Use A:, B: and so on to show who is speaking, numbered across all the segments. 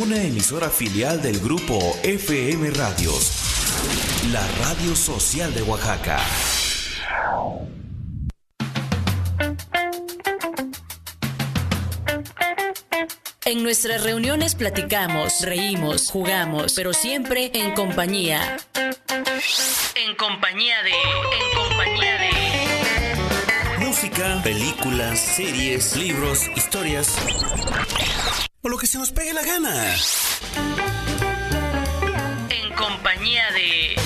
A: Una emisora filial del grupo FM Radios, la radio social de Oaxaca.
B: En nuestras reuniones platicamos, reímos, jugamos, pero siempre en compañía. En compañía de... En compañía de...
A: Música, películas, series, libros, historias o lo que se nos pegue la gana.
B: En compañía de...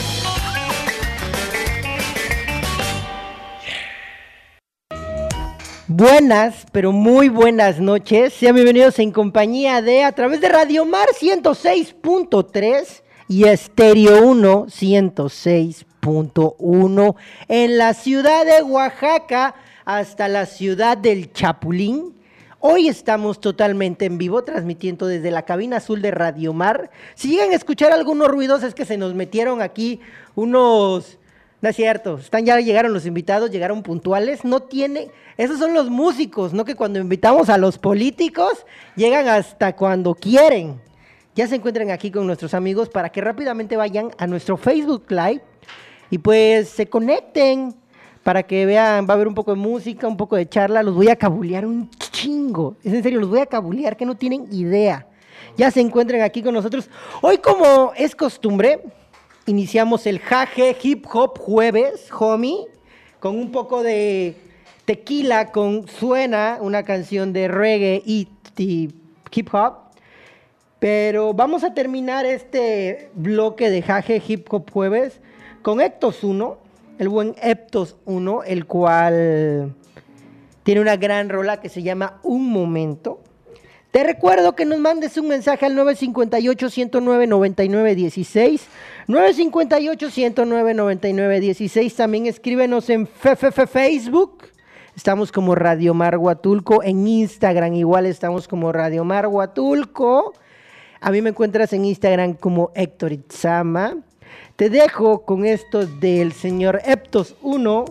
C: Buenas, pero muy buenas noches. Sean bienvenidos en compañía de a través de Radio Mar 106.3 y Estéreo 1 106.1 en la ciudad de Oaxaca hasta la ciudad del Chapulín Hoy estamos totalmente en vivo, transmitiendo desde la cabina azul de Radio Mar. Si llegan a escuchar algunos ruidos, es que se nos metieron aquí unos. No es cierto, están, ya llegaron los invitados, llegaron puntuales. No tiene. Esos son los músicos, no que cuando invitamos a los políticos llegan hasta cuando quieren. Ya se encuentran aquí con nuestros amigos para que rápidamente vayan a nuestro Facebook Live y pues se conecten para que vean, va a haber un poco de música, un poco de charla, los voy a cabulear un chingo, es en serio, los voy a cabulear que no tienen idea. Ya se encuentran aquí con nosotros. Hoy como es costumbre, iniciamos el jaje hip hop jueves, homie, con un poco de tequila con Suena, una canción de reggae y, hip hop. Pero vamos a terminar este bloque de jaje hip hop jueves con Ectos 1 el buen Eptos 1, el cual tiene una gran rola que se llama Un Momento. Te recuerdo que nos mandes un mensaje al 958-109-9916. 958-109-9916. También escríbenos en Facebook. Estamos como Radio Mar Huatulco. En Instagram igual estamos como Radio Mar Huatulco. A mí me encuentras en Instagram como Héctor Itzama. Te dejo con esto del señor Eptos 1.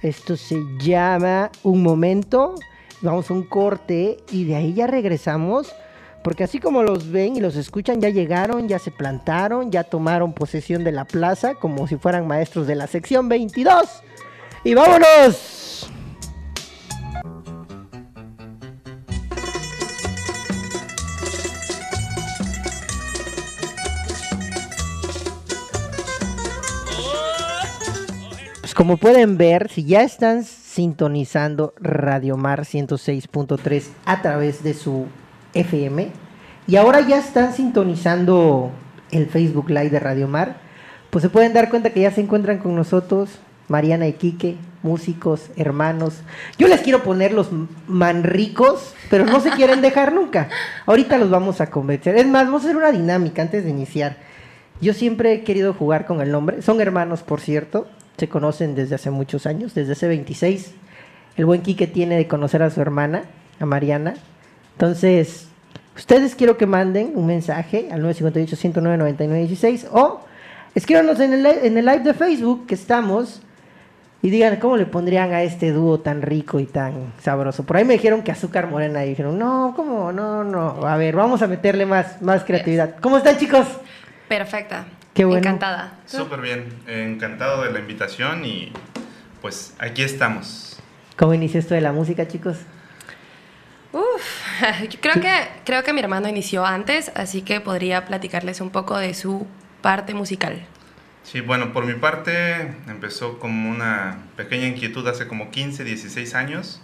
C: Esto se llama Un Momento. Vamos a un corte y de ahí ya regresamos. Porque así como los ven y los escuchan, ya llegaron, ya se plantaron, ya tomaron posesión de la plaza como si fueran maestros de la sección 22. ¡Y vámonos! Como pueden ver, si ya están sintonizando Radio Mar 106.3 a través de su FM y ahora ya están sintonizando el Facebook Live de Radio Mar, pues se pueden dar cuenta que ya se encuentran con nosotros Mariana y Quique, músicos, hermanos. Yo les quiero poner los manricos, pero no se quieren dejar nunca. Ahorita los vamos a convencer. Es más, vamos a hacer una dinámica antes de iniciar. Yo siempre he querido jugar con el nombre. Son hermanos, por cierto se conocen desde hace muchos años, desde hace 26. El buen Quique tiene de conocer a su hermana, a Mariana. Entonces, ustedes quiero que manden un mensaje al 958-109-9916 o escríbanos en el, en el live de Facebook que estamos y digan cómo le pondrían a este dúo tan rico y tan sabroso. Por ahí me dijeron que azúcar morena y dijeron, no, ¿cómo? No, no. A ver, vamos a meterle más, más creatividad. ¿Cómo están chicos?
D: Perfecta.
E: Encantada. Súper bien, encantado de la invitación y pues aquí estamos.
C: ¿Cómo inició esto de la música, chicos?
D: Uf, yo creo que, creo que mi hermano inició antes, así que podría platicarles un poco de su parte musical.
E: Sí, bueno, por mi parte empezó como una pequeña inquietud hace como 15, 16 años,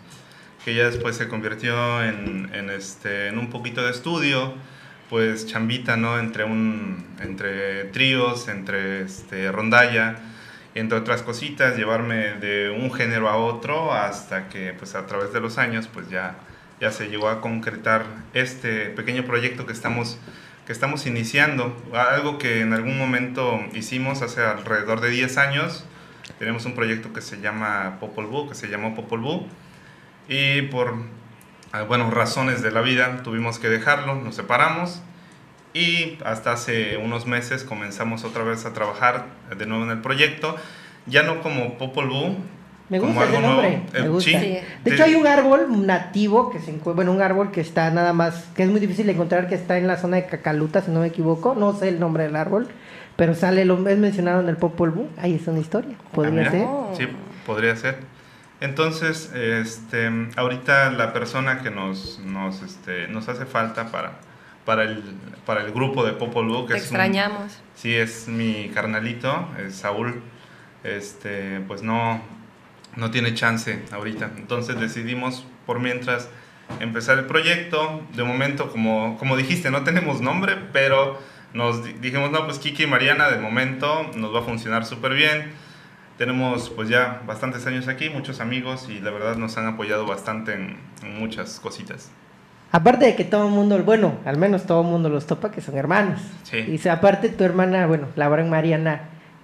E: que ya después se convirtió en, en, este, en un poquito de estudio pues chambita, ¿no? Entre, un, entre tríos, entre este, rondalla, entre otras cositas, llevarme de un género a otro hasta que pues a través de los años pues ya, ya se llegó a concretar este pequeño proyecto que estamos, que estamos iniciando, algo que en algún momento hicimos hace alrededor de 10 años, tenemos un proyecto que se llama Popol Vuh, que se llamó Popol Vuh, y por bueno, razones de la vida tuvimos que dejarlo, nos separamos y hasta hace unos meses comenzamos otra vez a trabajar de nuevo en el proyecto, ya no como Popol Vuh,
C: Me
E: como
C: gusta ese
E: algo
C: nombre,
E: nuevo.
C: me
E: Eh,
C: gusta.
E: sí.
C: De hecho hay un árbol nativo que se encuentra, bueno, un árbol que está nada más, que es muy difícil de encontrar, que está en la zona de Cacaluta, si no me equivoco, no sé el nombre del árbol, pero sale, lo es mencionado en el Popol Vuh, ahí está una historia,
E: Ah,
C: podría
E: mira.
C: ser.
E: Sí, podría ser. Entonces, este, ahorita la persona que nos, nos, este, nos hace falta para, para, el, para el grupo de Popol que
D: Te
E: es un-
D: extrañamos.
E: sí, es mi carnalito, es Saúl, este, pues no, no tiene chance ahorita. Entonces decidimos por mientras empezar el proyecto. De momento, como, como dijiste, no tenemos nombre, pero nos di- dijimos, no, pues Kiki y Mariana de momento nos va a funcionar súper bien. Tenemos pues ya bastantes años aquí, muchos amigos y la verdad nos han apoyado bastante en, en muchas cositas.
C: Aparte de que todo el mundo, bueno, al menos todo el mundo los topa que son hermanos.
E: Sí.
C: Y aparte tu hermana, bueno, la gran Mariana,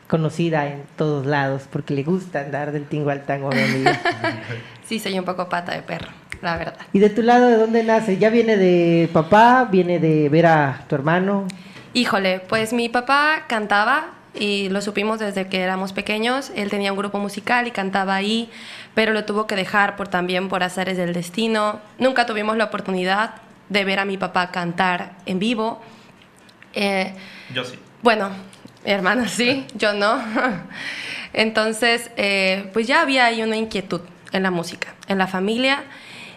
C: conocida en todos lados porque le gusta andar del tingo al tango.
D: Sí, soy un poco pata de perro, la verdad.
C: ¿Y de tu lado de dónde nace? ¿Ya viene de papá? ¿Viene de ver a tu hermano?
D: Híjole, pues mi papá cantaba y lo supimos desde que éramos pequeños. Él tenía un grupo musical y cantaba ahí, pero lo tuvo que dejar por también por azares del destino. Nunca tuvimos la oportunidad de ver a mi papá cantar en vivo. Eh,
E: Yo sí.
D: bueno, mi hermana sí, yo no. Entonces, eh, pues ya había ahí una inquietud en la música, en la familia,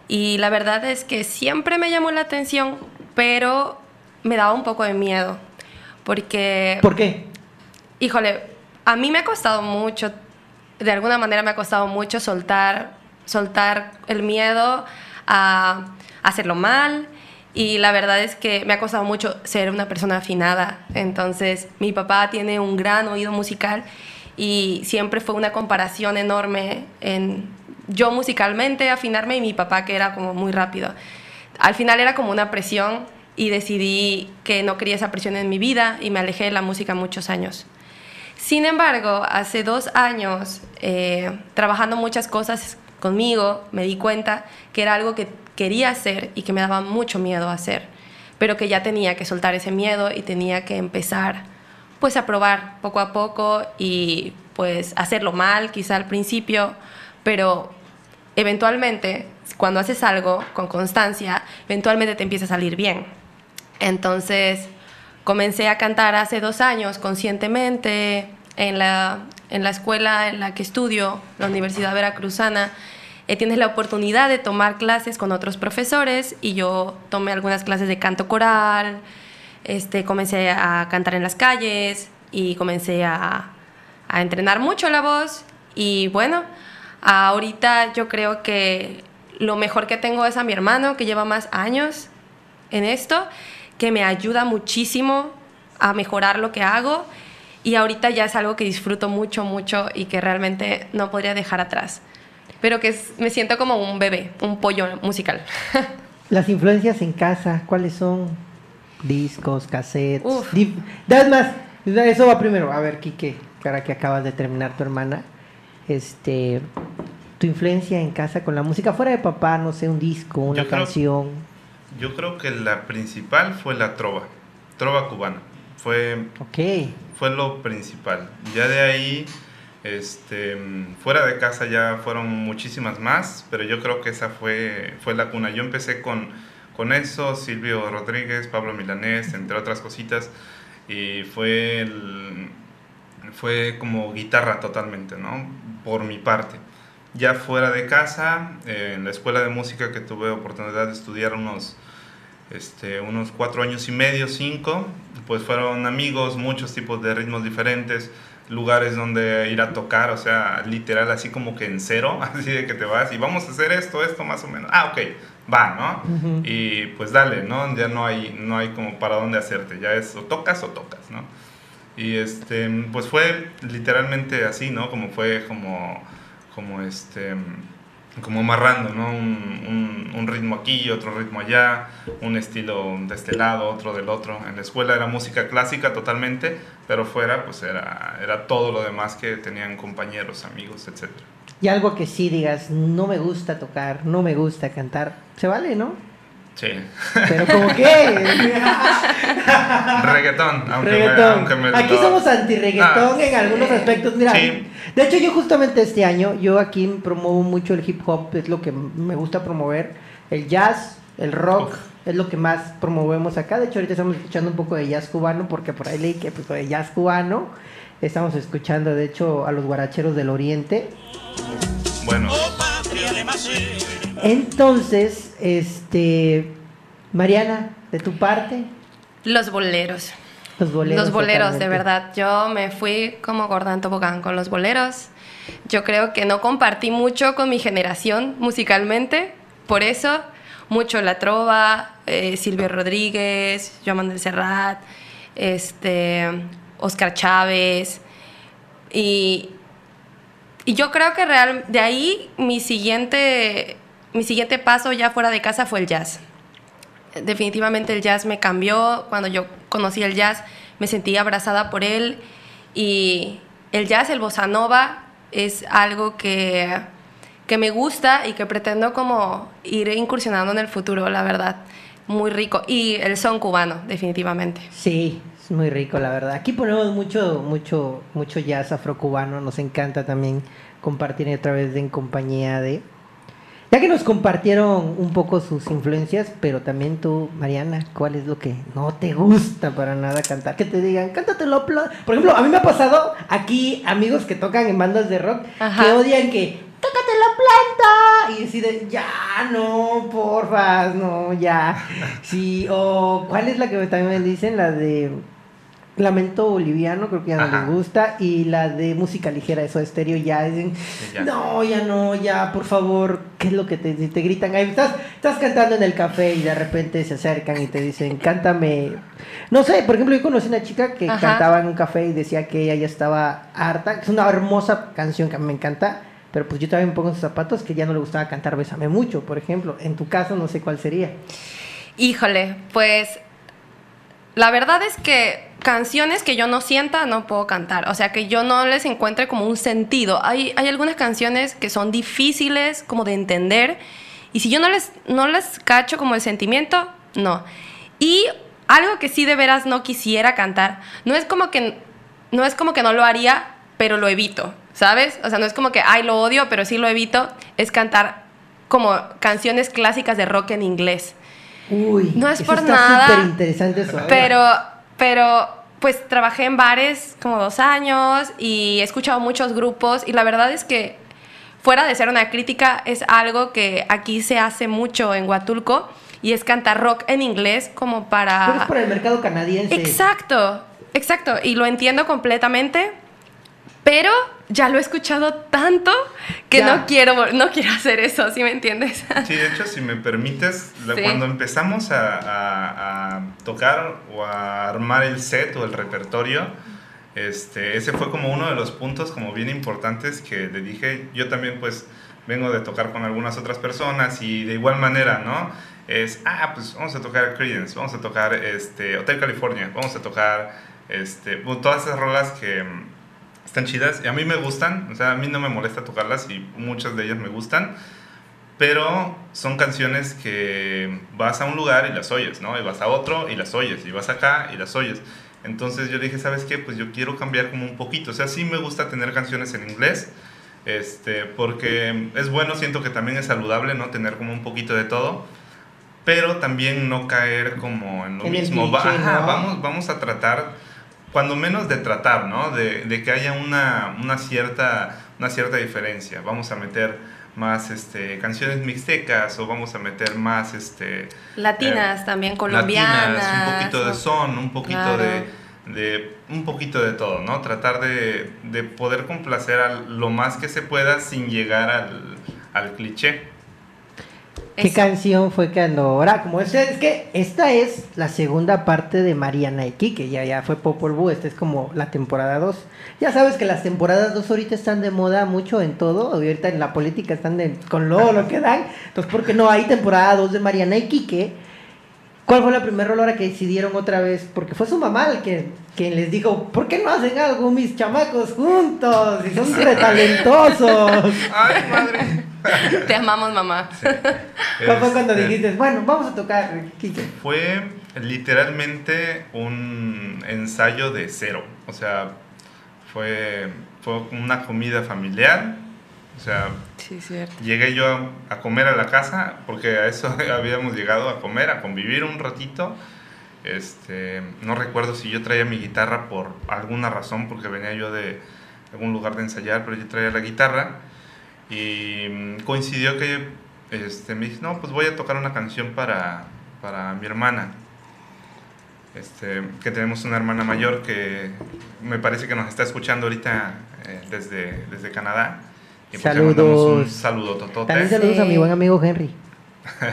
D: y la verdad es que siempre me llamó la atención, pero me daba un poco de miedo, porque,
C: ¿Por qué?
D: Híjole, a mí me ha costado mucho, de alguna manera me ha costado mucho soltar, soltar el miedo a hacerlo mal. Y la verdad es que me ha costado mucho ser una persona afinada. Entonces, mi papá tiene un gran oído musical y siempre fue una comparación enorme en yo musicalmente afinarme y mi papá que era como muy rápido. Al final era como una presión y decidí que no quería esa presión en mi vida y me alejé de la música muchos años. Sin embargo, hace dos años, eh, trabajando muchas cosas conmigo, me di cuenta que era algo que quería hacer y que me daba mucho miedo hacer, pero que ya tenía que soltar ese miedo y tenía que empezar pues a probar poco a poco y pues hacerlo mal quizá al principio, pero eventualmente cuando haces algo con constancia, eventualmente te empieza a salir bien. Entonces, comencé a cantar hace dos años conscientemente en la, en la escuela en la que estudio, la Universidad Veracruzana. Eh, tienes la oportunidad de tomar clases con otros profesores y yo tomé algunas clases de canto coral, este, comencé a cantar en las calles y comencé a, a entrenar mucho la voz y bueno, ahorita yo creo que lo mejor que tengo es a mi hermano que lleva más años en esto, que me ayuda muchísimo a mejorar lo que hago y ahorita ya es algo que disfruto mucho, mucho y que realmente no podría dejar atrás. Pero que es- me siento como un bebé, un pollo musical.
C: Las influencias en casa, ¿cuáles son? Discos, cassettes. Das más, eso va primero. A ver, Quique, ahora que acabas de terminar tu hermana, este, tu influencia en casa con la música fuera de papá, no sé, un disco, una
E: Yo creo-
C: canción.
E: Yo creo que la principal fue la trova, trova cubana. Fue, fue lo principal. Ya de ahí, este, fuera de casa ya fueron muchísimas más, pero yo creo que esa fue, fue la cuna. Yo empecé con, con eso, Silvio Rodríguez, Pablo Milanés, entre otras cositas, y fue, el- fue como guitarra totalmente, ¿no? Por mi parte. Ya fuera de casa, eh, en la escuela de música que tuve oportunidad de estudiar unos, este, unos cuatro años y medio, cinco, pues fueron amigos, muchos tipos de ritmos diferentes, lugares donde ir a tocar, o sea, literal, así como que en cero, así de que te vas y vamos a hacer esto, esto más o menos. Ah, ok, va, ¿no? Y pues dale, ¿no? Ya no hay, no hay como para dónde hacerte, ya es o tocas o tocas, ¿no? Y este, pues fue literalmente así, ¿no? Como fue como, como este, como amarrando, ¿no? Un, un- un ritmo aquí, otro ritmo allá, un estilo de este lado, otro del otro. En la escuela era música clásica totalmente, pero fuera pues era, era todo lo demás que tenían compañeros, amigos, etc.
C: Y algo que sí digas, no me gusta tocar, no me gusta cantar. Se vale, ¿no?
E: Sí.
C: Pero como que...
E: reggaetón, aunque
C: reggaetón.
E: me, aunque me
C: aquí
E: lo-
C: somos anti-reggaetón
E: Ah,
C: en algunos aspectos. Mira,
E: Sí.
C: de hecho yo justamente este año, yo aquí promuevo mucho el hip hop, es lo que me gusta promover. El jazz, el rock,
E: Uf.
C: es lo que más promovemos acá. De hecho ahorita estamos escuchando un poco de jazz cubano, porque por ahí leí que pues, de jazz cubano. Estamos escuchando, de hecho, a los guaracheros del oriente.
E: Bueno,
C: Entonces, este... Mariana, de tu parte,
D: Los boleros.
C: los boleros.
D: los boleros, de verdad. Yo me fui como gorda en tobogán con los boleros. Yo creo que no compartí mucho con mi generación musicalmente. Por eso, mucho La Trova, eh, Silvio Rodríguez, Joan Manuel Serrat, este, Oscar Chávez. Y, y yo creo que real, de ahí mi siguiente, mi siguiente paso ya fuera de casa fue el jazz definitivamente el jazz me cambió. Cuando yo conocí el jazz, me sentí abrazada por él. Y el jazz, el bossa nova, es algo que, que me gusta y que pretendo como ir incursionando en el futuro, la verdad. Muy rico. Y el son cubano, definitivamente.
C: Sí, es muy rico, la verdad. Aquí ponemos mucho, mucho, mucho jazz afrocubano. Nos encanta también compartir otra vez en compañía de. Ya que nos compartieron un poco sus influencias, pero también tú, Mariana, ¿cuál es lo que no te gusta para nada cantar? Que te digan, cántatelo. pla-". Por ejemplo, a mí me ha pasado aquí amigos que tocan en bandas de rock
D: Ajá.
C: que odian que tócate la planta y así de ya no porfa no ya sí o cuál es la que también me dicen la de Lamento Boliviano, creo que ya no
E: Ajá.
C: les gusta. Y la de música ligera, eso estéreo, ya dicen,
E: ya.
C: no, ya no, ya, por favor, ¿qué es lo que te, te gritan? Ahí estás, estás cantando en el café y de repente se acercan y te dicen, cántame. No sé, por ejemplo, yo conocí una chica que
D: Ajá.
C: cantaba en un café y decía que ella ya estaba harta. Es una hermosa canción que a mí me encanta. Pero pues yo también me pongo en sus zapatos que ya no le gustaba cantar Bésame mucho, por ejemplo. En tu caso, no sé cuál sería.
D: Híjole, pues la verdad es que canciones que yo no sienta no puedo cantar, o sea que yo no les encuentre como un sentido. Hay, hay algunas canciones que son difíciles como de entender y si yo no les, no les cacho como el sentimiento, no. Y algo que sí de veras no quisiera cantar, no es como que no, es como que no lo haría, pero lo evito, ¿sabes? O sea, no es como que, ay, lo odio, pero sí lo evito, es cantar como canciones clásicas de rock en inglés.
C: Uy,
D: No es
C: eso
D: por
C: está
D: nada,
C: súper interesante eso.
D: Pero, pero, pues trabajé en bares como dos años y he escuchado muchos grupos y la verdad es que, fuera de ser una crítica, es algo que aquí se hace mucho en Huatulco y es cantar rock en inglés como para...
C: Pero es por el mercado canadiense.
D: Exacto, exacto, y lo entiendo completamente, pero ya lo he escuchado tanto que
C: Ya.
D: no quiero, no quiero hacer eso, ¿sí me entiendes?
E: Sí, de hecho, si me permites,
D: Sí.
E: cuando empezamos a, a- a tocar o a armar el set o el repertorio, este, ese fue como uno de los puntos como bien importantes que le dije, yo también pues vengo de tocar con algunas otras personas y de igual manera, ¿no? Es, ah, pues vamos a tocar Creedence, vamos a tocar este, Hotel California, vamos a tocar este, todas esas rolas que están chidas y a mí me gustan, o sea, a mí no me molesta tocarlas y muchas de ellas me gustan, pero son canciones que vas a un lugar y las oyes, ¿no? Y vas a otro y las oyes, y vas acá y las oyes. Entonces yo dije, ¿sabes qué? Pues yo quiero cambiar como un poquito, o sea, sí me gusta tener canciones en inglés, este, porque es bueno, siento que también es saludable, ¿no? Tener como un poquito de todo, pero también no caer como en lo
C: En
E: mismo. Va-
C: ¿no?
E: vamos, vamos a tratar, cuando menos de tratar, ¿no? De, de que haya una, una, cierta, una cierta diferencia. Vamos a meter más este, canciones mixtecas o vamos a meter más... Este,
D: Latinas
E: eh,
D: también, colombianas.
E: latinas, un poquito de son, un poquito
D: Claro.
E: de, de un poquito de todo, ¿no? Tratar de, de poder complacer a lo más que se pueda sin llegar al, al cliché.
C: ¿Qué canción fue cuando ahora como es, es que esta es la segunda parte de Mariana y Kike, ya ya fue Popol Vuh, esta es como la temporada 2. Ya sabes que las temporadas 2 ahorita están de moda mucho en todo, ahorita en la política están de, con lo, lo que dan. Entonces, ¿por qué no hay temporada 2 de Mariana y Kike? ¿Cuál fue la primera rola que decidieron otra vez? Porque fue su mamá el que quien les dijo, ¿por qué no hacen algo mis chamacos juntos? Y son re talentosos.
E: Ay, madre.
D: Te amamos, mamá.
C: ¿Cuál fue cuando
E: Este,
C: dijiste, bueno, vamos a tocar, Kike?
E: Fue literalmente un ensayo de cero. O sea, fue, fue una comida familiar. O sea,
D: Sí, cierto.
E: llegué yo a, a comer a la casa, porque a eso habíamos llegado a comer, a convivir un ratito. Este, no recuerdo si yo traía mi guitarra por alguna razón, porque venía yo de algún lugar de ensayar, pero yo traía la guitarra. Y mm, coincidió que este, me dije, no, pues voy a tocar una canción para, para mi hermana. Este, que tenemos una hermana mayor que me parece que nos está escuchando ahorita eh, desde, desde Canadá. Y pues le mandamos un
C: Saludos.
E: saludo totote.
C: También saludos a mi buen amigo Henry.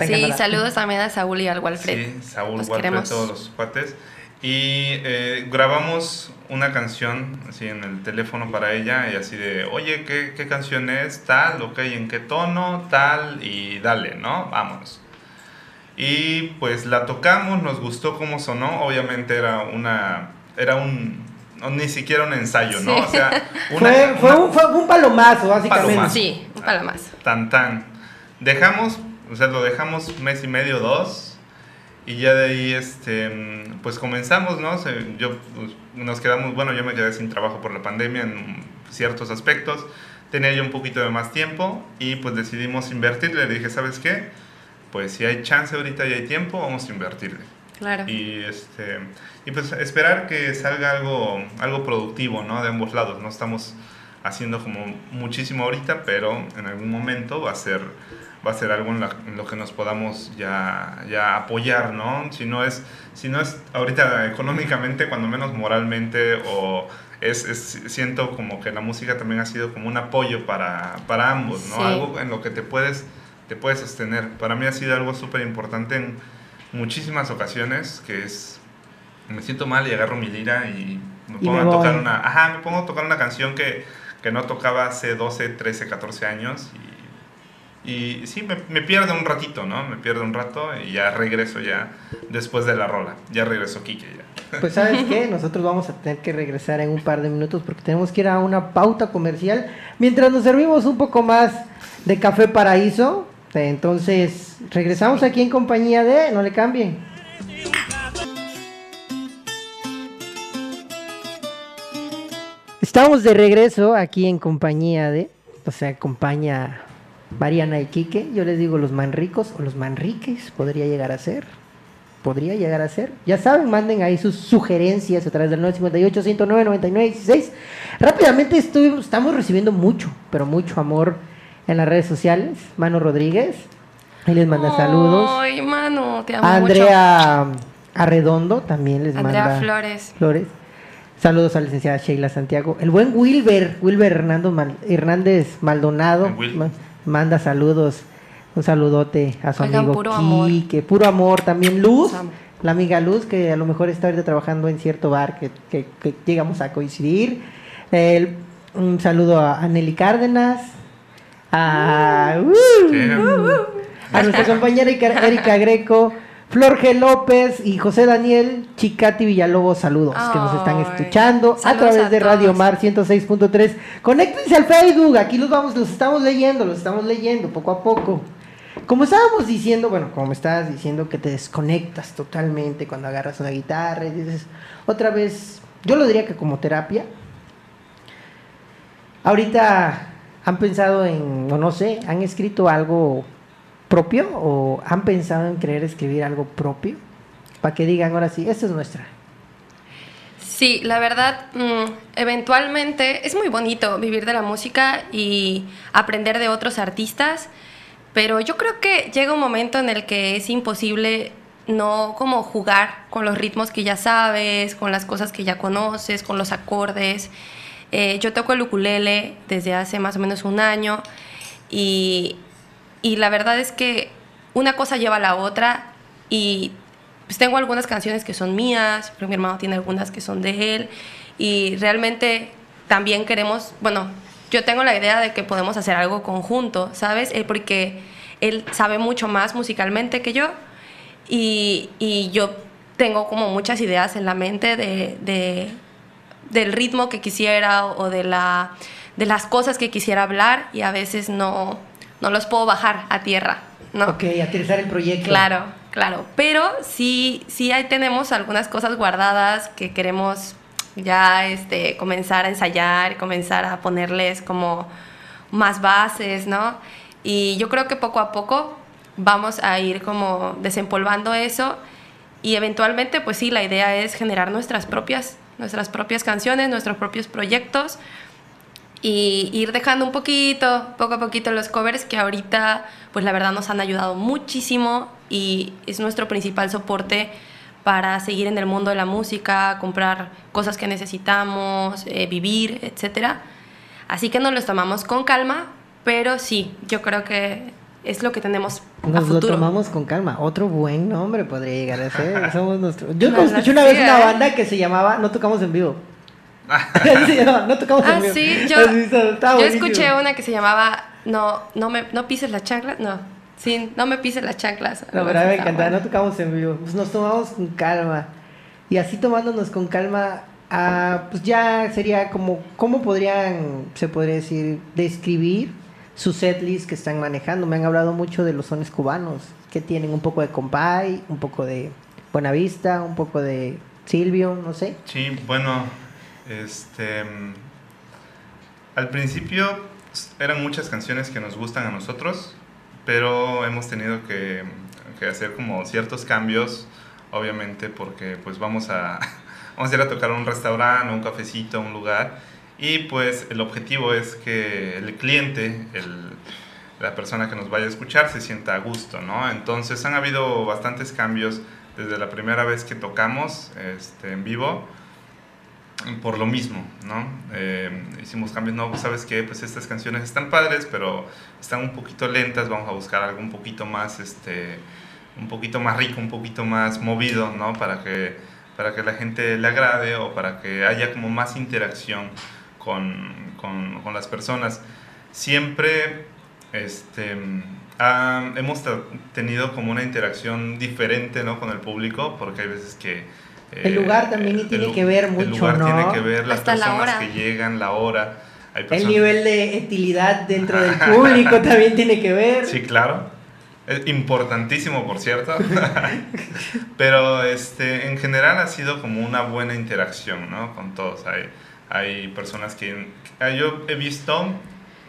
D: Sí, saludos también a Saúl y al Walfred.
E: Sí, Saúl,
D: Los
E: Walfred,
D: queremos.
E: todos los cuates. Y eh, grabamos una canción así en el teléfono para ella y así de, oye, ¿qué, qué canción es? Tal, ok, ¿en qué tono? Tal, y dale, ¿no? Vámonos. Y pues la tocamos, nos gustó cómo sonó, obviamente era una, era un, no, ni siquiera un ensayo, ¿no?
D: Sí.
E: O sea, una,
C: Fue, fue,
E: una-
C: un, fue un palomazo, básicamente.
E: Palomazo.
D: Sí, un palo más.
E: tan tan. Dejamos, o sea, lo dejamos mes y medio, dos. Y ya de ahí, este, pues comenzamos, ¿no? Se- yo, pues, nos quedamos, bueno, yo me quedé sin trabajo por la pandemia en ciertos aspectos. Tenía yo un poquito de más tiempo y pues decidimos invertir. Le dije, ¿sabes qué? Pues si hay chance ahorita y hay tiempo, vamos a invertirle.
D: Claro.
E: Y, este, y pues esperar que salga algo, algo productivo, ¿no? De ambos lados. No estamos haciendo como muchísimo ahorita, pero en algún momento va a ser, va a ser algo en, la- en lo que nos podamos ya, ya apoyar, ¿no? Si no es, si no es ahorita económicamente, cuando menos moralmente o... Es, es- siento como que la música también ha sido como un apoyo para, para ambos, ¿no?
D: Sí.
E: Algo en lo que te puedes, te puedes sostener. Para mí ha sido algo súper importante en muchísimas ocasiones que es me siento mal y agarro mi lira y me
C: Y
E: pongo
C: me
E: a tocar
C: voy.
E: una ajá me pongo a tocar una canción que, que no tocaba hace 12 13 14 años y, y sí me, me pierdo un ratito no me pierdo un rato y ya regreso ya después de la rola ya regreso Kike ya
C: Pues sabes qué, nosotros vamos a tener que regresar en un par de minutos porque tenemos que ir a una pauta comercial mientras nos servimos un poco más de café paraíso. Entonces, regresamos aquí en compañía de, no le cambien. Estamos de regreso aquí en compañía de, o sea, acompaña Mariana y Quique. Yo les digo los manricos o los manriques, podría llegar a ser podría llegar a ser. Ya saben, manden ahí sus sugerencias a través del 958-109-9916. Rápidamente estoy, estamos recibiendo mucho, pero mucho amor en las redes sociales. Mano Rodríguez, ahí les manda saludos.
D: Ay, mano, te amo
C: A Andrea Arredondo también les.
D: Andrea
C: manda
D: Flores.
C: Flores. Saludos a la licenciada Sheila Santiago. El buen Wilber, Wilber Hernando Mal- Hernández Maldonado,
E: Will.
C: Ma- manda saludos. Un saludote a su
D: Oigan,
C: amigo
D: puro amor.
C: Puro amor. También Luz, la amiga Luz, que a lo mejor está ahorita trabajando en cierto bar que, que- que llegamos a coincidir. El- un saludo a, Nelly Cárdenas. A, ¡uh!
E: Sí.
C: a nuestra compañera Erika Greco, Flor G. López y José Daniel Chicati Villalobos, saludos, que nos están escuchando a través
D: a
C: de Radio
D: todos.
C: Mar 106.3. Conéctense al Facebook, aquí los vamos, los estamos leyendo, los estamos leyendo poco a poco. Como estábamos diciendo, bueno, como me estabas diciendo que te desconectas totalmente cuando agarras una guitarra y dices, otra vez, yo lo diría que como terapia. Ahorita han pensado en, o no sé, han escrito algo propio o han pensado en querer escribir algo propio para que digan ahora sí, esta es nuestra.
D: Sí, la verdad, mm, eventualmente es muy bonito vivir de la música y aprender de otros artistas, pero yo creo que llega un momento en el que es imposible no como jugar con los ritmos que ya sabes, con las cosas que ya conoces, con los acordes. Eh, yo toco el ukulele desde hace más o menos un año y, y la verdad es que una cosa lleva a la otra y pues tengo algunas canciones que son mías, pero mi hermano tiene algunas que son de él y realmente también queremos, bueno, yo tengo la idea de que podemos hacer algo conjunto, ¿sabes? Porque él sabe mucho más musicalmente que yo y, y yo tengo como muchas ideas en la mente de, de- del ritmo que quisiera o de, la, de las cosas que quisiera hablar y a veces no, no los puedo bajar a tierra, ¿no?
C: Ok, aterrizar el proyecto.
D: Claro, claro. Pero sí, sí ahí tenemos algunas cosas guardadas que queremos ya este, comenzar a ensayar, comenzar a ponerles como más bases, ¿no? Y yo creo que poco a poco vamos a ir como desempolvando eso y eventualmente, pues sí, la idea es generar nuestras propias, nuestras propias canciones, nuestros propios proyectos y ir dejando un poquito, poco a poquito los covers que ahorita, pues la verdad nos han ayudado muchísimo y es nuestro principal soporte para seguir en el mundo de la música, comprar cosas que necesitamos, eh, vivir, etcétera. Así que nos los tomamos con calma, pero sí, yo creo que es lo que tenemos a
C: Nos lo
D: futuro.
C: tomamos con calma. Otro buen nombre podría llegar a ser. Somos nuestro... Yo escuché una vez una
D: ¿eh?
C: banda que se llamaba No tocamos en vivo. Así se llama, no tocamos
D: Ah,
C: en vivo.
D: sí, yo,
C: Así
D: escuché una que se llamaba No, no me no pises las chanclas, no. Sí, no me pises las chanclas.
C: No, pero a mí
D: así
C: me encantaba, no tocamos en vivo. Pues nos tomamos con calma. Y así tomándonos con calma, ah, pues ya sería como, ¿cómo podrían, se podría decir, describir su setlist que están manejando? Me han hablado mucho de los sones cubanos, que tienen un poco de compay, un poco de Buenavista, un poco de Silvio, no sé.
E: Sí, bueno, este. Al principio eran muchas canciones que nos gustan a nosotros, pero hemos tenido que, hacer como ciertos cambios, obviamente, porque pues vamos a, vamos a ir a tocar un restaurante, un cafecito, un lugar, y pues el objetivo es que el cliente, el, la persona que nos vaya a escuchar, se sienta a gusto, ¿no? Entonces han habido bastantes cambios desde la primera vez que tocamos este, en vivo por lo mismo, ¿no? Eh, hicimos cambios, no, sabes qué, pues estas canciones están padres, pero están un poquito lentas, vamos a buscar algo un poquito más, este, un poquito más rico, un poquito más movido, ¿no? Para que, para que la gente le agrade o para que haya como más interacción con, con, con las personas. Siempre, este, ah, hemos tenido como una interacción diferente, ¿no? Con el público, porque hay veces que
C: El lugar también
E: el
C: tiene
E: lu-
C: que ver
E: El
C: mucho,
E: lugar
C: ¿no?
E: tiene que ver las
D: Hasta la
E: personas
D: hora.
E: que llegan, la hora. Hay
C: El
E: personas-
C: nivel de etilidad dentro del público también tiene que ver.
E: Sí, claro. Es importantísimo, por cierto. Pero este, en general ha sido como una buena interacción, ¿no? Con todos. Hay, hay personas que... ah, Yo he visto,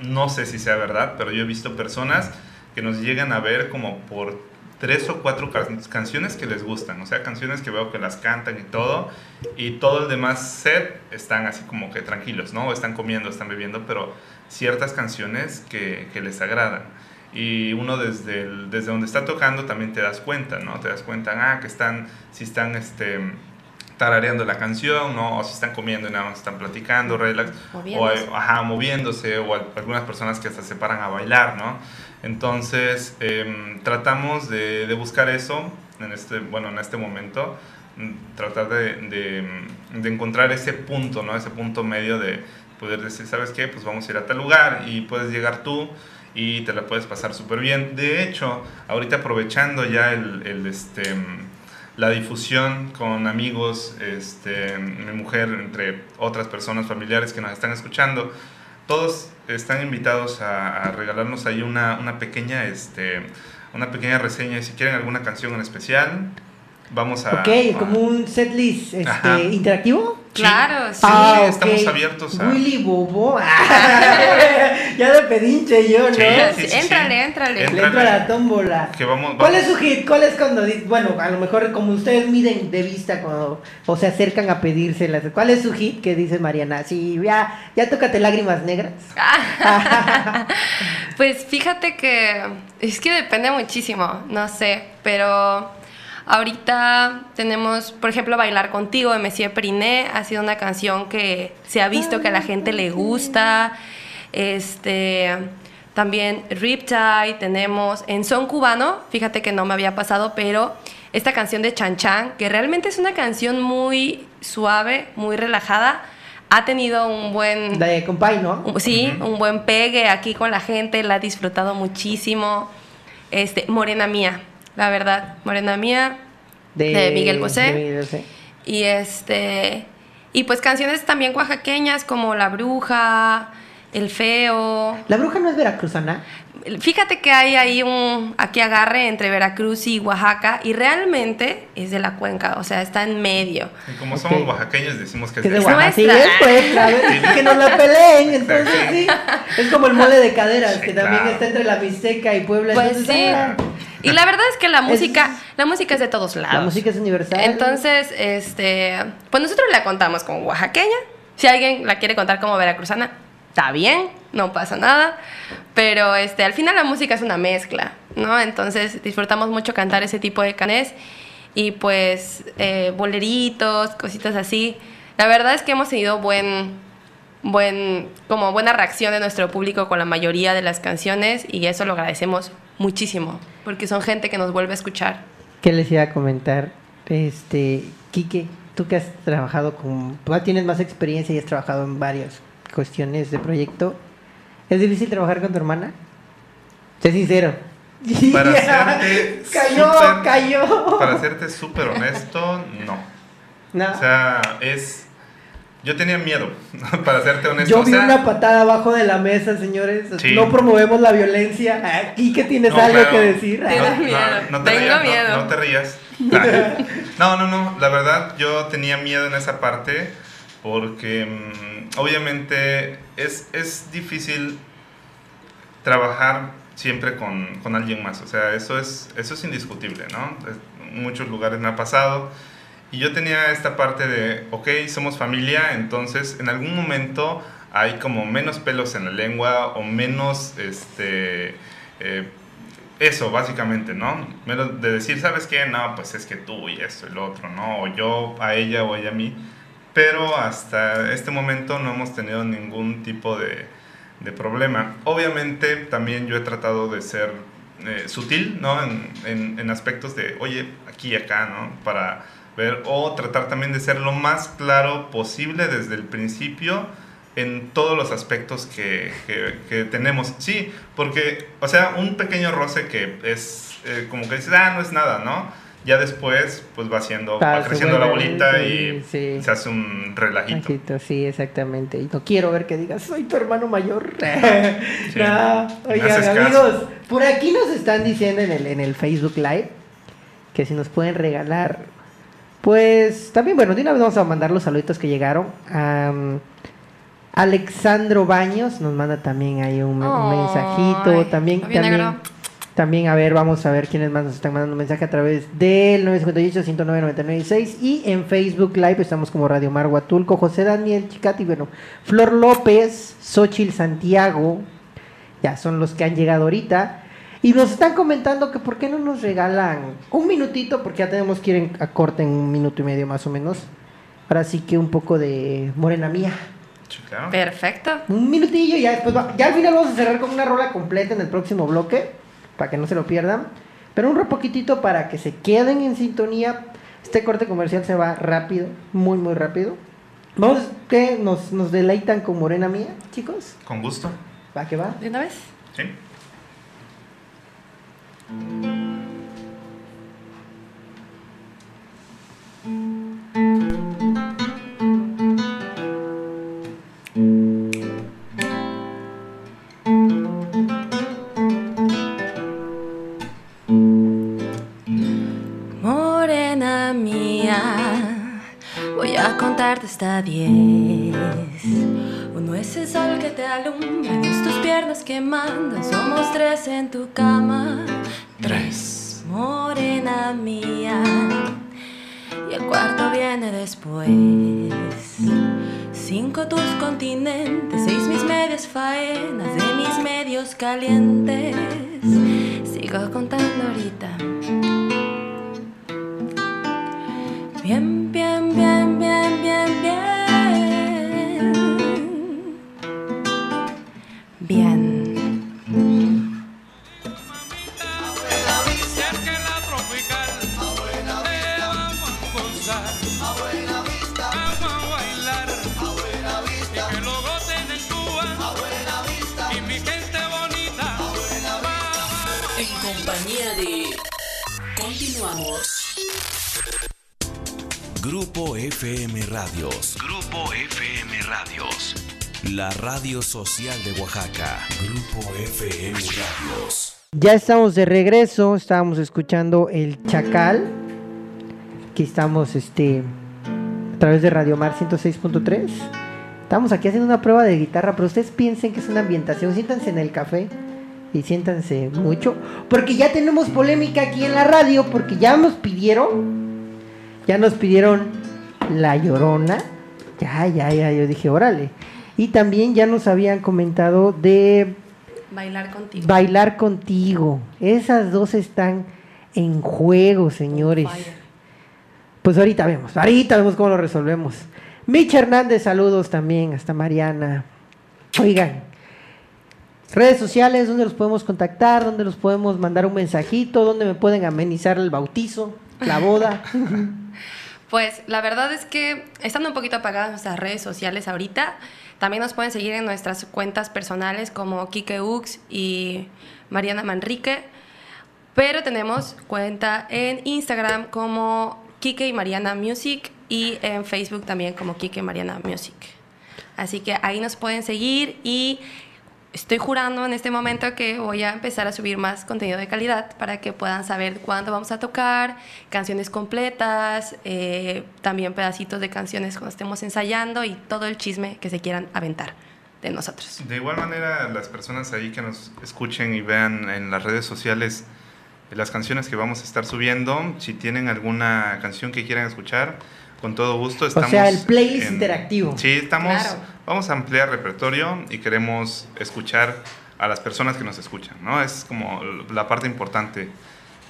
E: no sé si sea verdad, pero yo he visto personas que nos llegan a ver como por tres o cuatro can- canciones que les gustan. O sea, canciones que veo que las cantan y todo. Y todo el demás set están así como que tranquilos, ¿no? Están comiendo, están bebiendo, pero ciertas canciones que, que les agradan. Y uno desde, el- desde donde está tocando también te das cuenta, ¿no? Te das cuenta, ah, que están, si están este, tarareando la canción, ¿no? O si están comiendo y nada más están platicando, relax. O
D: Moviéndose.
E: ajá, moviéndose, o al- algunas personas que hasta se paran a bailar, ¿no? Entonces, em, tratamos de, buscar eso en este, bueno, en este momento, mm, tratar mm, de encontrar ese punto, ¿no? Ese punto medio de poder decir, ¿sabes qué? Pues vamos a ir a tal lugar y puedes llegar tú y te la puedes pasar súper bien. De hecho, ahorita aprovechando ya el, este, mm, la difusión con amigos, este, mi mujer, entre otras personas familiares que nos están escuchando, todos están invitados a, a regalarnos ahí una, una pequeña este una pequeña reseña y si quieren alguna canción en especial vamos a
C: Ok,
E: a-
C: como un setlist este, interactivo.
D: Claro, sí.
E: sí,
C: Ah,
E: estamos abiertos a
C: Willy Bobo. ya de pedinche yo, ¿no?
E: Sí,
C: Le
E: sí, sí, sí.
D: Éntrale, éntrale.
E: Entra-
C: entro a la tómbola.
E: que vamos,
C: ¿Cuál es su hit? ¿Cuál es cuando, bueno, a lo mejor como ustedes miden de vista cuando, o se acercan a pedírselas, ¿cuál es su hit que dice Mariana? Sí, ya, ya tócate lágrimas negras.
D: Pues fíjate que es que depende muchísimo, no sé, pero ahorita tenemos, por ejemplo, Bailar Contigo de Messier Periné, ha sido una canción que se ha visto que a la gente le gusta, este, también Riptide tenemos, en son cubano, fíjate que no me había pasado, pero esta canción de Chan Chan, que realmente es una canción muy suave, muy relajada, ha tenido un buen...
C: De compay, ¿no?
D: Sí, un buen pegue aquí con la gente, la ha disfrutado muchísimo. Este, Morena Mía, la verdad. Morena Mía. De Miguel Bosé. Y este. Y pues canciones también oaxaqueñas como La Bruja, El Feo.
C: ¿La Bruja no es veracruzana?
D: Fíjate que hay ahí un aquí agarre entre Veracruz y Oaxaca y realmente es de la cuenca, o sea, está en medio.
E: Y como somos oaxaqueños decimos que,
C: es
E: de
C: Oaxaca. Sí, es pues, a ver, que nos la peleen, entonces sí. Es como el mole de caderas, que también está entre la Mixteca y Puebla.
D: Pues sí. Ah. Y la verdad es que la música, la música es de todos lados.
C: La música es universal.
D: Entonces, este, pues nosotros la contamos como oaxaqueña. Si alguien la quiere contar como veracruzana, está bien, no pasa nada. Pero este, al final la música es una mezcla, ¿no? Entonces disfrutamos mucho cantar ese tipo de canés y pues eh, boleritos, cositas así. La verdad es que hemos tenido buen, buen, como buena reacción de nuestro público con la mayoría de las canciones y eso lo agradecemos muchísimo porque son gente que nos vuelve a escuchar.
C: ¿Qué les iba a comentar? Este, Quique, tú que has trabajado con, tú tienes más experiencia y has trabajado en varias cuestiones de proyecto. ¿Es difícil trabajar con tu hermana? Sé sincero.
E: Para serte
C: cayó, cayó.
E: Para serte súper honesto, no. no. O sea, es yo tenía miedo, para serte honesto.
C: Yo vi una patada abajo de la mesa, señores. No promovemos la violencia. Aquí que tienes algo que decir.
D: Tienes miedo. No, te Tengo miedo.
E: No, te rías. No, no, no. La verdad, yo tenía miedo en esa parte porque mm, obviamente es, es difícil trabajar siempre con, con, alguien más. O sea, eso es, eso es indiscutible, ¿no? En muchos lugares me ha pasado. Y yo tenía esta parte de, ok, somos familia, entonces en algún momento hay como menos pelos en la lengua o menos, este, eh, eso básicamente, ¿no? Menos de decir, ¿sabes qué? No, pues es que tú y esto y lo otro, ¿no? O yo a ella o ella a mí. Pero hasta este momento no hemos tenido ningún tipo de, de problema. Obviamente también yo he tratado de ser eh, sutil, ¿no? En, en, en aspectos de, oye, aquí y acá, ¿no? Para ver o tratar también de ser lo más claro posible desde el principio en todos los aspectos que, que, tenemos. Sí, porque, o sea, un pequeño roce que es eh, como que dices, ah, no es nada, ¿no? Ya después, pues va haciendo, va creciendo la bolita y se hace un relajito.
C: Sí, exactamente. Y no quiero ver que digas, soy tu hermano mayor.
E: sí, no,
C: oigan, amigos, por aquí nos están diciendo en el, en el Facebook Live que si nos pueden regalar pues también, bueno, de una vez vamos a mandar los saluditos que llegaron. Alexandro Baños nos manda también ahí un, mensajito. También, también, también, a ver, vamos a ver quiénes más nos están mandando un mensaje a través del 958-109-996 y en Facebook Live estamos como Radio Mar Huatulco, José Daniel Chicati, bueno, Flor López, Xochil Santiago, ya son los que han llegado ahorita. Y nos están comentando que por qué no nos regalan un minutito, porque ya tenemos que ir a corte en un minuto y medio más o menos. Ahora sí que un poco de morena mía.
D: Perfecto.
C: Un minutillo y ya después ya al final vamos a cerrar con una rola completa en el próximo bloque, para que no se lo pierdan. Pero un poquitito para que se queden en sintonía. Este corte comercial se va rápido, muy muy rápido. Vamos, ¿qué? ¿Nos, nos deleitan con Morena Mía, chicos?
E: Con gusto.
C: ¿Va que va?
D: ¿De una vez?
E: Sí.
D: Morena mía, voy a contarte hasta diez. Uno es el sol que te alumbra, dos tus piernas que mandan, somos tres en tu cama
E: Tres.
D: Morena mía. Y el cuarto viene después. Cinco tus continentes, seis mis medias faenas de mis medios calientes. Sigo contando ahorita.
A: FM Radios. Grupo FM Radios. La radio social de Oaxaca. Grupo FM Radios.
C: Ya estamos de regreso, estábamos escuchando el Chacal. Aquí estamos este a través de Radio Mar 106.3. Estamos aquí haciendo una prueba de guitarra, pero ustedes piensen que es una ambientación. Siéntanse en el café y siéntanse mucho, porque ya tenemos polémica aquí en la radio, porque ya nos pidieron, ya nos pidieron La Llorona. Ya, ya, ya, yo dije, órale. Y también ya nos habían comentado de
D: Bailar contigo.
C: Bailar contigo. Esas dos están en juego, señores. Pues ahorita vemos, ahorita vemos cómo lo resolvemos. Micha Hernández, saludos también, hasta Mariana. Oigan, redes sociales, ¿dónde los podemos contactar? ¿Dónde los podemos mandar un mensajito? ¿Dónde me pueden amenizar el bautizo, la boda?
D: Pues la verdad es que estando un poquito apagadas nuestras redes sociales ahorita, también nos pueden seguir en nuestras cuentas personales como Kike Ux y Mariana Manrique. Pero tenemos cuenta en Instagram como Kike y Mariana Music y en Facebook también como Kike y Mariana Music. Así que ahí nos pueden seguir y estoy jurando en este momento que voy a empezar a subir más contenido de calidad para que puedan saber cuándo vamos a tocar, canciones completas, eh, también pedacitos de canciones cuando estemos ensayando y todo el chisme que se quieran aventar de nosotros.
E: De igual manera, las personas ahí que nos escuchen y vean en las redes sociales las canciones que vamos a estar subiendo, si tienen alguna canción que quieran escuchar, con todo gusto estamos.
C: sea, el playlist interactivo.
E: Sí, estamos.
D: Claro.
E: Vamos a ampliar repertorio y queremos escuchar a las personas que nos escuchan, ¿no? Es como la parte importante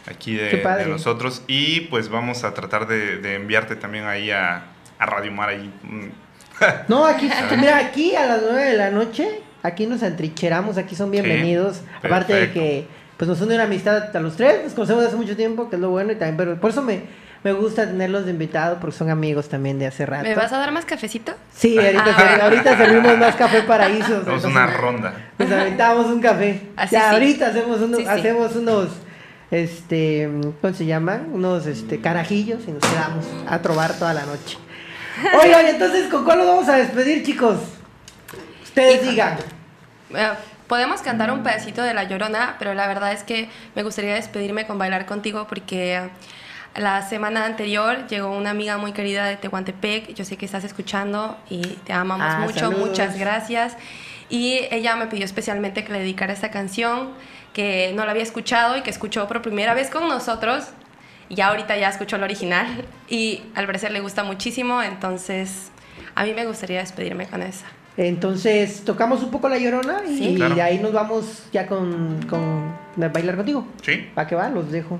E: aquí de, nosotros y pues vamos a tratar de, de enviarte también ahí a, a Radio Mar ahí. mm,
C: No, aquí, mira, aquí a las 9 de la noche, aquí nos entrincheramos, aquí son bienvenidos. Aparte de que pues nos une una amistad a los tres, nos conocemos desde hace mucho tiempo, que es lo bueno, y también, pero por eso me, me gusta tenerlos de invitado, porque son amigos también de hace rato.
D: ¿Me vas a dar más cafecito?
C: Sí, ahorita, ser- ahorita servimos más café paraísos.
E: Hacemos una ronda.
C: Nos aventamos un café.
D: Así
C: ya,
D: sí.
C: ahorita hacemos unos,
D: Sí, sí.
C: hacemos unos, este, ¿cómo se llaman? Unos, este, carajillos y nos quedamos a trobar toda la noche. Oigan, entonces, ¿con cuál nos vamos a despedir, chicos? Ustedes digan.
D: Eh, podemos cantar un pedacito de La Llorona, pero la verdad es que me gustaría despedirme con Bailar Contigo porque la semana anterior llegó una amiga muy querida de Tehuantepec. Yo sé que estás escuchando y te amamos
C: Ah,
D: mucho.
C: saludos.
D: Muchas gracias. Y ella me pidió especialmente que le dedicara esta canción que no la había escuchado y que escuchó por primera vez con nosotros. Y ya ahorita ya escuchó el original y al parecer le gusta muchísimo, entonces a mí me gustaría despedirme con esa.
C: Entonces, tocamos un poco la llorona y
D: Sí.
E: Claro.
C: de ahí nos vamos ya con, con bailar contigo.
E: Sí.
C: ¿Para qué va? Los dejo.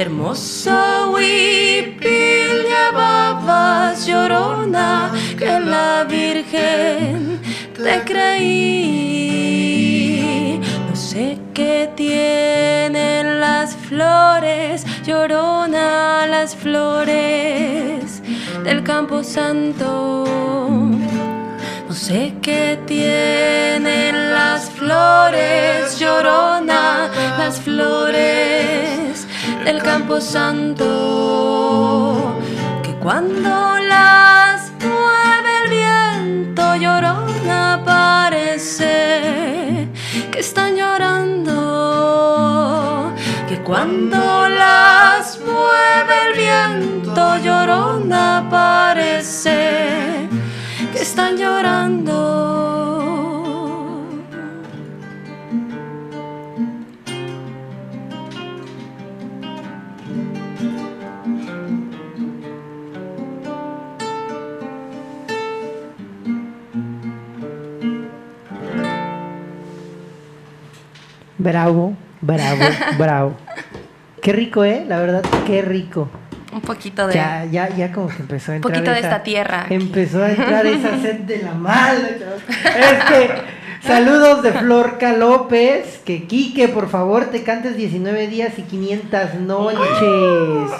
D: Hermoso huipil llevabas llorona que la Virgen te creí. No sé qué tienen las flores, llorona las flores del campo santo. No sé qué tienen las flores, llorona, las flores del campo santo. Que cuando las mueve el viento, llorona, parece que están llorando. Que cuando las mueve el viento, llorona, parece que están llorando.
C: Bravo, bravo, bravo. Qué rico, ¿eh? La verdad, qué rico.
D: Un poquito de...
C: Ya, ya, ya como que empezó a
D: un
C: entrar
D: poquito de esta tierra.
C: Empezó a entrar esa sed de la madre. Es que, saludos de Florca López. Que Quique, por favor, te cantes 19 días y 500 noches.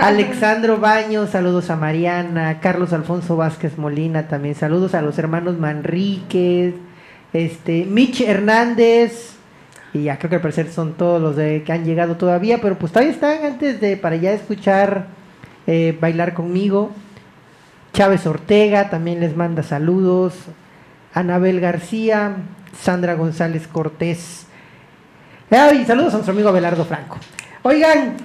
C: Alexandro Baños, saludos a Mariana. Carlos Alfonso Vázquez Molina también. Saludos a los hermanos Manríquez. Este, Mitch Hernández. Y ya creo que al parecer son todos los de que han llegado todavía, pero pues todavía están antes de para ya escuchar eh, bailar conmigo. Chávez Ortega también les manda saludos. Anabel García, Sandra González Cortés. Ah, y saludos a nuestro amigo Abelardo Franco. Oigan,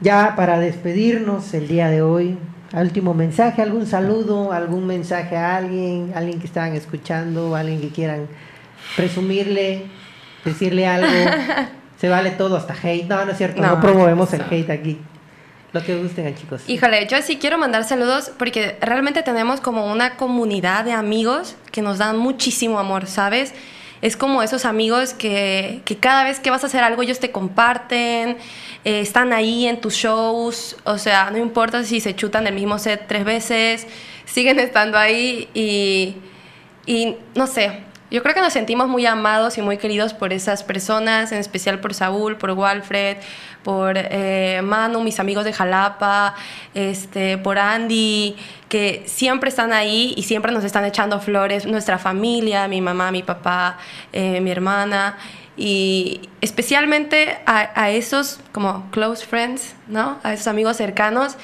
C: ya para despedirnos el día de hoy, último mensaje, algún saludo, algún mensaje a alguien, alguien que estaban escuchando, alguien que quieran presumirle, decirle algo. Se vale todo, hasta hate. No, no es cierto, no,
D: No,
C: promovemos el
D: no.
C: hate aquí. Lo que gusten, chicos.
D: Híjole, yo sí quiero mandar saludos porque realmente tenemos como una comunidad de amigos que nos dan muchísimo amor, ¿sabes? Es como esos amigos que, que cada vez que vas a hacer algo ellos te comparten, eh, están ahí en tus shows, o sea, no importa si se chutan el mismo set tres veces, siguen estando ahí y, y no sé, yo creo que nos sentimos muy amados y muy queridos por esas personas, en especial por Saúl, por Walfred, por eh, Manu, mis amigos de Jalapa, este, por Andy, que siempre están ahí y siempre nos están echando flores, nuestra familia, mi mamá, mi papá, eh, mi hermana. Y especialmente a, esos como close friends, ¿no? A esos amigos cercanos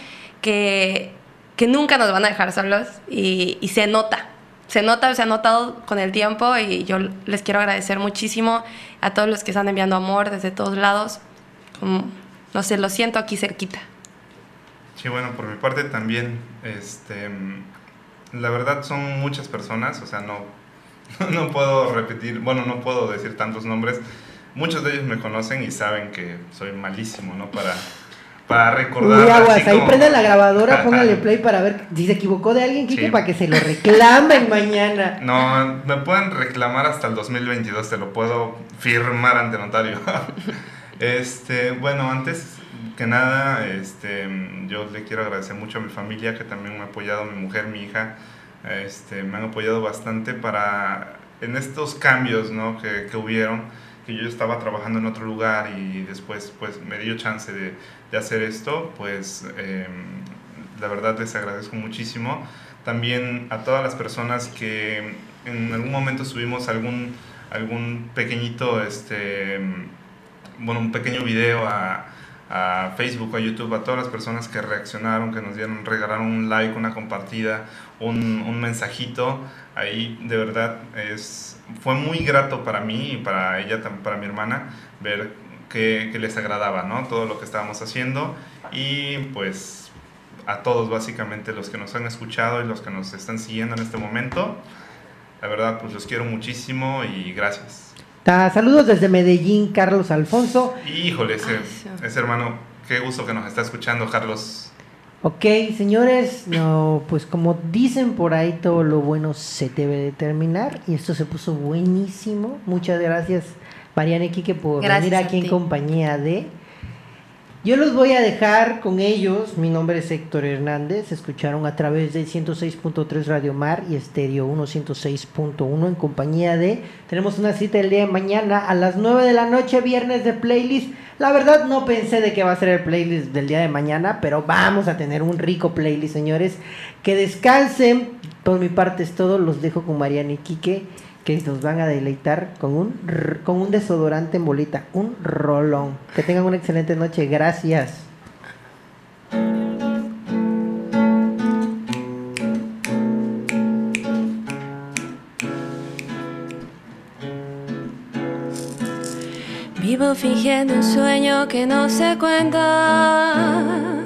D: que, que nunca nos van a dejar solos y se nota, se nota, se ha notado con el tiempo y yo les quiero agradecer muchísimo a todos los que están enviando amor desde todos lados. Como, no sé, lo siento aquí cerquita.
E: Sí, bueno, por mi parte también, este, la verdad son muchas personas, o sea, no, no puedo repetir, bueno, no puedo decir tantos nombres. Muchos de ellos me conocen y saben que soy malísimo, ¿no? Para, para recordar.
C: Uy, aguas, ahí
E: como-
C: prende la grabadora, póngale play para ver si se equivocó de alguien, Kike,
E: Sí.
C: para que se lo reclamen mañana.
E: No, me pueden reclamar hasta el 2022, te lo puedo firmar ante notario. este, bueno, antes que nada, este, yo le quiero agradecer mucho a mi familia que también me ha apoyado, mi mujer, mi hija, este, me han apoyado bastante para en estos cambios, ¿no? que, que hubieron, que yo estaba trabajando en otro lugar y después, pues, me dio chance de, de hacer esto, pues, em, la verdad les agradezco muchísimo. También a todas las personas que en algún momento subimos algún, algún pequeñito, este, bueno, un pequeño video a, a Facebook, a YouTube, a todas las personas que reaccionaron, que nos dieron, regalaron un like, una compartida, un, un mensajito. Ahí de verdad es, fue muy grato para mí y para ella, para mi hermana, ver que, que les agradaba, ¿no? Todo lo que estábamos haciendo y pues a todos básicamente los que nos han escuchado y los que nos están siguiendo en este momento. La verdad, pues los quiero muchísimo y gracias.
C: Ta- saludos desde Medellín, Carlos Alfonso.
E: Híjole, ese, ese hermano, qué gusto que nos está escuchando, Carlos.
C: Ok, señores, no, pues como dicen por ahí, todo lo bueno se debe de terminar. Y esto se puso buenísimo. Muchas gracias, Mariana y Quique, por
D: Gracias
C: venir aquí en compañía de. Yo los voy a dejar con ellos. Mi nombre es Héctor Hernández. Escucharon a través de 106.3 Radio Mar y Estéreo 106.1 en compañía de. Tenemos una cita el día de mañana a las 9 de la noche, viernes de playlist. La verdad no pensé de que va a ser el playlist del día de mañana, pero vamos a tener un rico playlist, señores. Que descansen. Por mi parte es todo. Los dejo con Mariana y Quique que nos van a deleitar con un con un desodorante en bolita, un rolón. Que tengan una excelente noche. Gracias.
D: Vivo fingiendo un sueño que no se cuenta.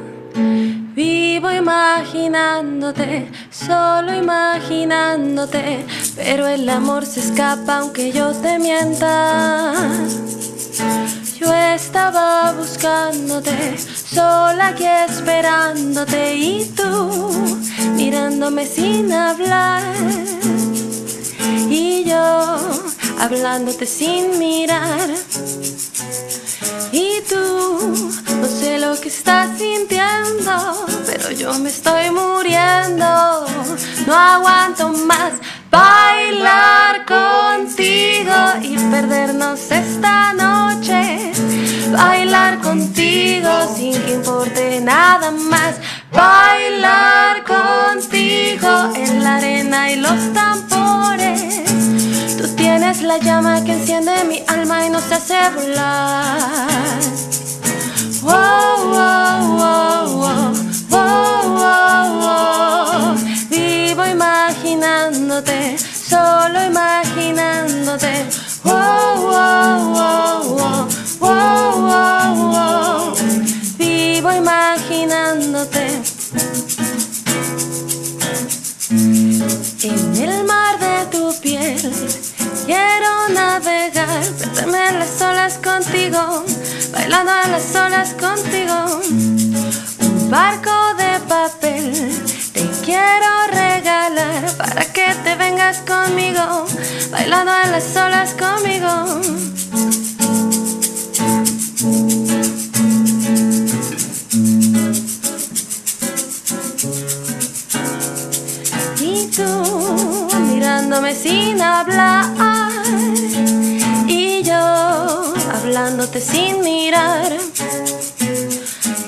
D: Vivo
F: imaginándote, solo imaginándote, pero el amor se escapa aunque yo te mienta. Yo estaba buscándote, sola aquí esperándote y tú mirándome sin hablar. Y yo hablándote sin mirar. Y tú, lo que estás sintiendo, pero yo me estoy muriendo. No aguanto más bailar contigo y perdernos esta noche. Bailar contigo sin que importe nada más. Bailar contigo en la arena y los tambores. Tú tienes la llama que enciende mi alma y nos hace volar. Vivo imaginándote, solo imaginándote. Vivo imaginándote. En el mar de tu piel quiero navegar, perderme en las olas contigo, bailando en las olas contigo. Un barco de papel te quiero regalar para que te vengas conmigo, bailando en las olas conmigo. Y tú mirándome sin hablar hablándote sin mirar.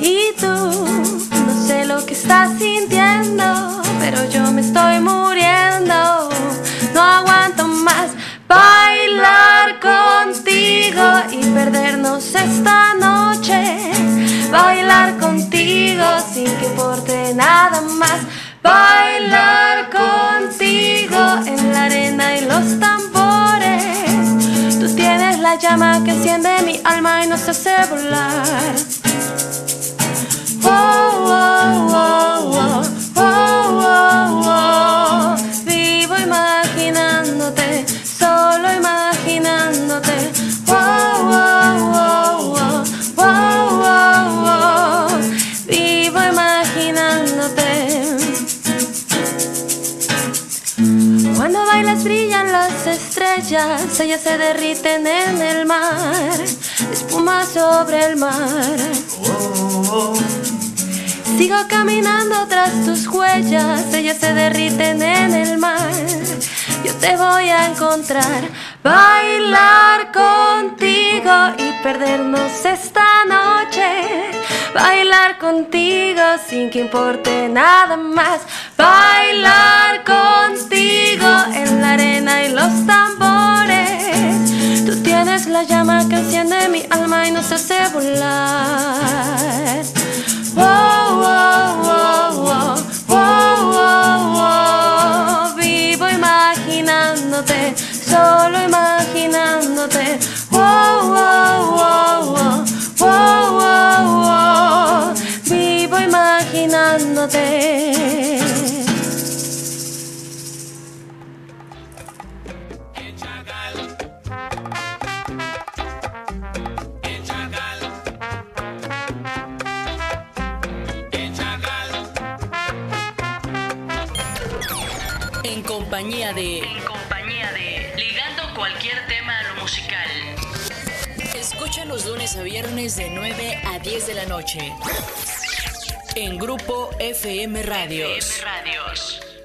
F: Y tú no sé lo que estás sintiendo, pero yo me estoy muriendo. No aguanto más bailar contigo y perdernos esta noche. Bailar contigo sin que importe nada más. Bailar contigo en la arena y los tambores. La llama que enciende mi alma y nos hace volar. Oh, oh, oh, estrellas, ellas se derriten en el mar, espuma sobre el mar. Sigo caminando tras tus huellas, ellas se derriten en el mar. Yo te voy a encontrar, bailar contigo y perdernos esta noche. Bailar contigo sin que importe nada más. Bailar contigo en la arena y los tambores. Tú tienes la llama que enciende mi alma y nos hace volar. Wow, wow, wow, wow, wow. Vivo imaginándote, solo imaginándote. Wow, wow, wow, wow, wow, wow, wow. Vivo imaginándote.
B: Compañía de. Los lunes a viernes de 9 a 10 de la noche. En Grupo FM Radios. FM Radios.